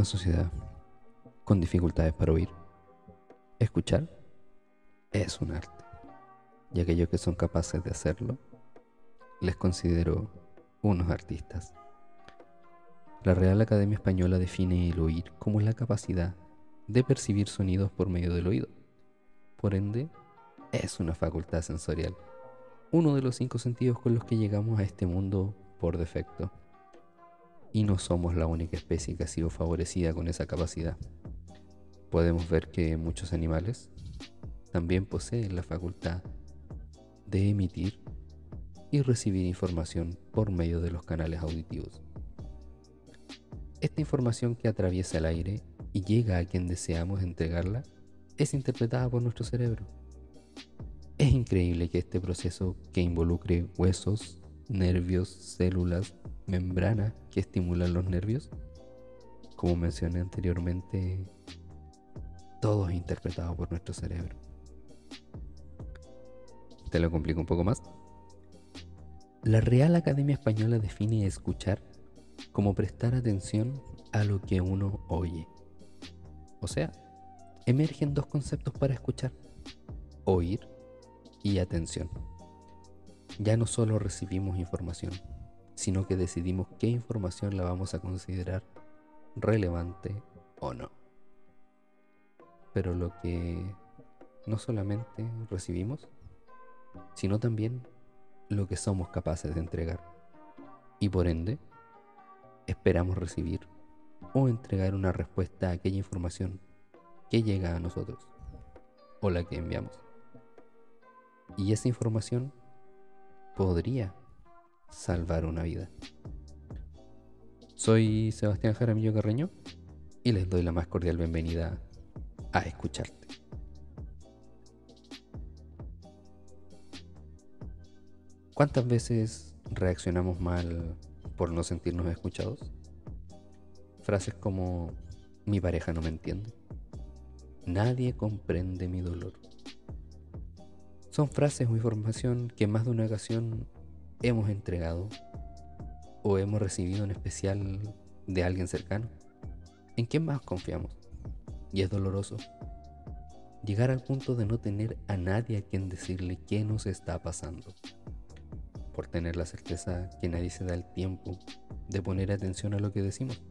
una sociedad con dificultades para oír. Escuchar es un arte, y aquellos que son capaces de hacerlo, les considero unos artistas. La Real Academia Española define el oír como la capacidad de percibir sonidos por medio del oído. Por ende, es una facultad sensorial, uno de los cinco sentidos con los que llegamos a este mundo por defecto. Y no somos la única especie que ha sido favorecida con esa capacidad. Podemos ver que muchos animales también poseen la facultad de emitir y recibir información por medio de los canales auditivos. Esta información que atraviesa el aire y llega a quien deseamos entregarla es interpretada por nuestro cerebro. Es increíble que este proceso que involucre huesos, nervios, células, membranas que estimulan los nervios, como mencioné anteriormente, todo es interpretado por nuestro cerebro. ¿Te lo complico un poco más? La Real Academia Española define escuchar como prestar atención a lo que uno oye. O sea, emergen dos conceptos para escuchar, oír y atención. Ya no solo recibimos información, sino que decidimos qué información la vamos a considerar relevante o no. Pero lo que no solamente recibimos, sino también lo que somos capaces de entregar. Y por ende, esperamos recibir o entregar una respuesta a aquella información que llega a nosotros o la que enviamos. Y esa información podría salvar una vida. Soy Sebastián Jaramillo Carreño y les doy la más cordial bienvenida a escucharte. ¿Cuántas veces reaccionamos mal por no sentirnos escuchados? Frases como mi pareja no me entiende. Nadie comprende mi dolor. Son frases o información que más de una ocasión hemos entregado o hemos recibido en especial de alguien cercano. ¿En quién más confiamos? Y es doloroso. Llegar al punto de no tener a nadie a quien decirle qué nos está pasando por tener la certeza que nadie se da el tiempo de poner atención a lo que decimos.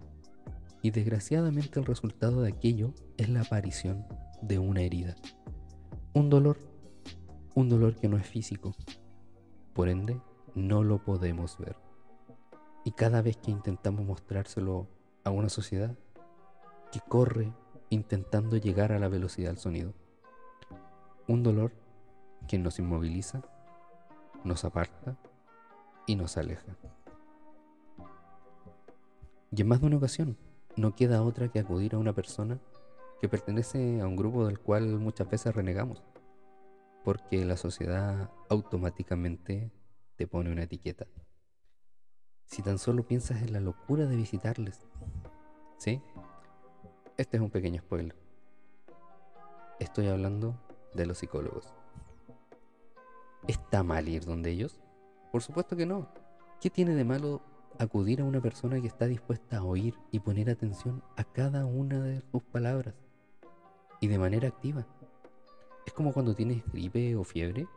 Y desgraciadamente el resultado de aquello es la aparición de una herida. Un dolor, un dolor que no es físico. Por ende, no lo podemos ver. Y cada vez que intentamos mostrárselo a una sociedad que corre intentando llegar a la velocidad del sonido. Un dolor que nos inmoviliza, nos aparta y nos aleja. Y en más de una ocasión, no queda otra que acudir a una persona que pertenece a un grupo del cual muchas veces renegamos, porque la sociedad automáticamente te pone una etiqueta. Si tan solo piensas en la locura de visitarles, ¿sí? Este es un pequeño spoiler. Estoy hablando de los psicólogos. ¿Está mal ir donde ellos? Por supuesto que no. ¿Qué tiene de malo acudir a una persona que está dispuesta a oír y poner atención a cada una de sus palabras? Y de manera activa. Es como cuando tienes gripe o fiebre.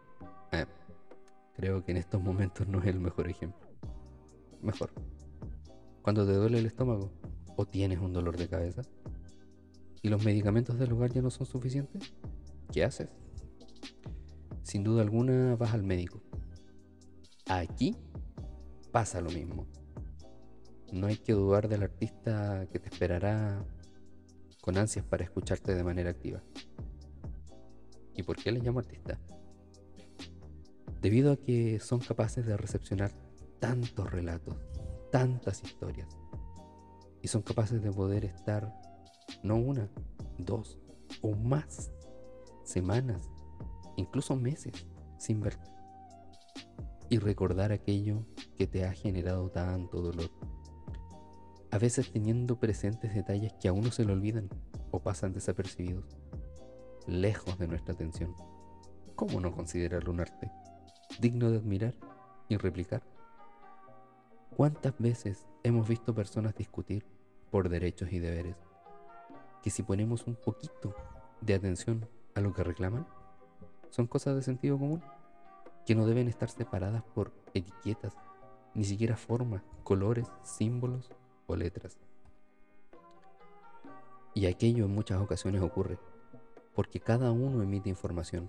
Creo que en estos momentos no es el mejor ejemplo. Mejor. Cuando te duele el estómago o tienes un dolor de cabeza y los medicamentos del lugar ya no son suficientes, ¿qué haces? Sin duda alguna vas al médico Aquí pasa lo mismo. No hay que dudar del artista que te esperará con ansias para escucharte de manera activa. ¿Y por qué le llamo artista? Debido a que son capaces de recepcionar tantos relatos, tantas historias, y son capaces de poder estar no una, dos o más semanas, incluso meses sin verte y recordar aquello que te ha generado tanto dolor. A veces teniendo presentes detalles que a uno se le olvidan o pasan desapercibidos, lejos de nuestra atención. ¿Cómo no considerarlo un arte digno de admirar y replicar? ¿Cuántas veces hemos visto personas discutir por derechos y deberes, que si ponemos un poquito de atención a lo que reclaman, son cosas de sentido común, que no deben estar separadas por etiquetas, ni siquiera formas, colores, símbolos o letras. Y aquello en muchas ocasiones ocurre, porque cada uno emite información,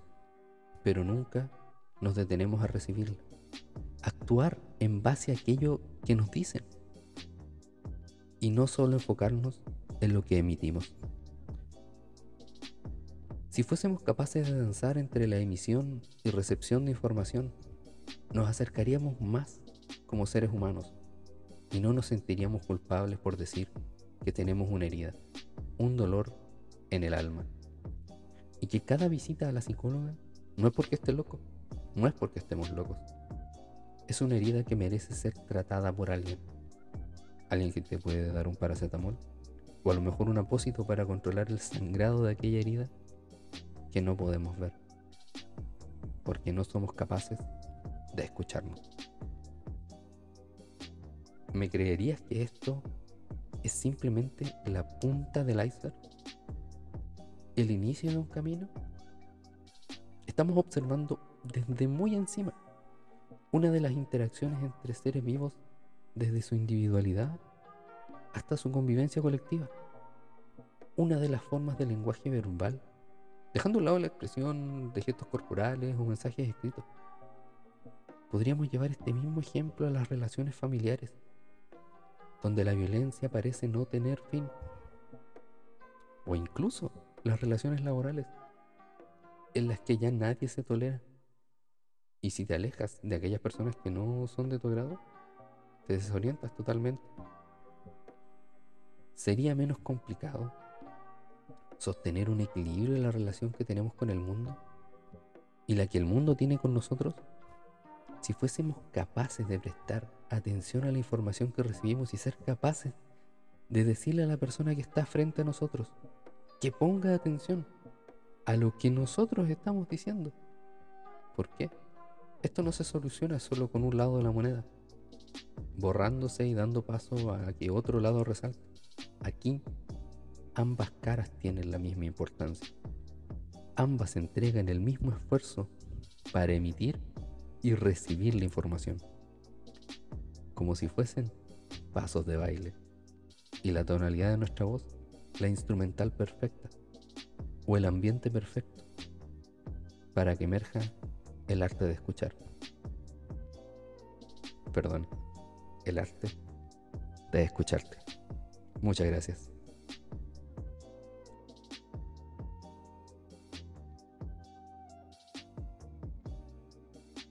pero nunca nos detenemos a recibirla. Actuar en base a aquello que nos dicen. Y no solo enfocarnos en lo que emitimos. Si fuésemos capaces de danzar entre la emisión y recepción de información, nos acercaríamos más como seres humanos y no nos sentiríamos culpables por decir que tenemos una herida, un dolor en el alma. Y que cada visita a la psicóloga no es porque esté loco, no es porque estemos locos. Es una herida que merece ser tratada por alguien. Alguien que te puede dar un paracetamol o a lo mejor un apósito para controlar el sangrado de aquella herida que no podemos ver, porque no somos capaces de escucharnos. ¿Me creerías que esto es simplemente la punta del iceberg? ¿El inicio de un camino? Estamos observando desde muy encima una de las interacciones entre seres vivos desde su individualidad hasta su convivencia colectiva. Una de las formas del lenguaje verbal Dejando a un lado la expresión de gestos corporales o mensajes escritos, podríamos llevar este mismo ejemplo a las relaciones familiares, donde la violencia parece no tener fin, o incluso las relaciones laborales, en las que ya nadie se tolera. Y si te alejas de aquellas personas que no son de tu agrado, te desorientas totalmente. Sería menos complicado sostener un equilibrio en la relación que tenemos con el mundo y la que el mundo tiene con nosotros, si fuésemos capaces de prestar atención a la información que recibimos y ser capaces de decirle a la persona que está frente a nosotros que ponga atención a lo que nosotros estamos diciendo. ¿Por qué? Esto no se soluciona solo con un lado de la moneda, borrándose y dando paso a que otro lado resalte. Aquí ambas caras tienen la misma importancia. Ambas entregan el mismo esfuerzo para emitir y recibir la información, como si fuesen pasos de baile. Y la tonalidad de nuestra voz, la instrumental perfecta o el ambiente perfecto para que emerja el arte de escuchar. Perdón, el arte de escucharte. Muchas gracias.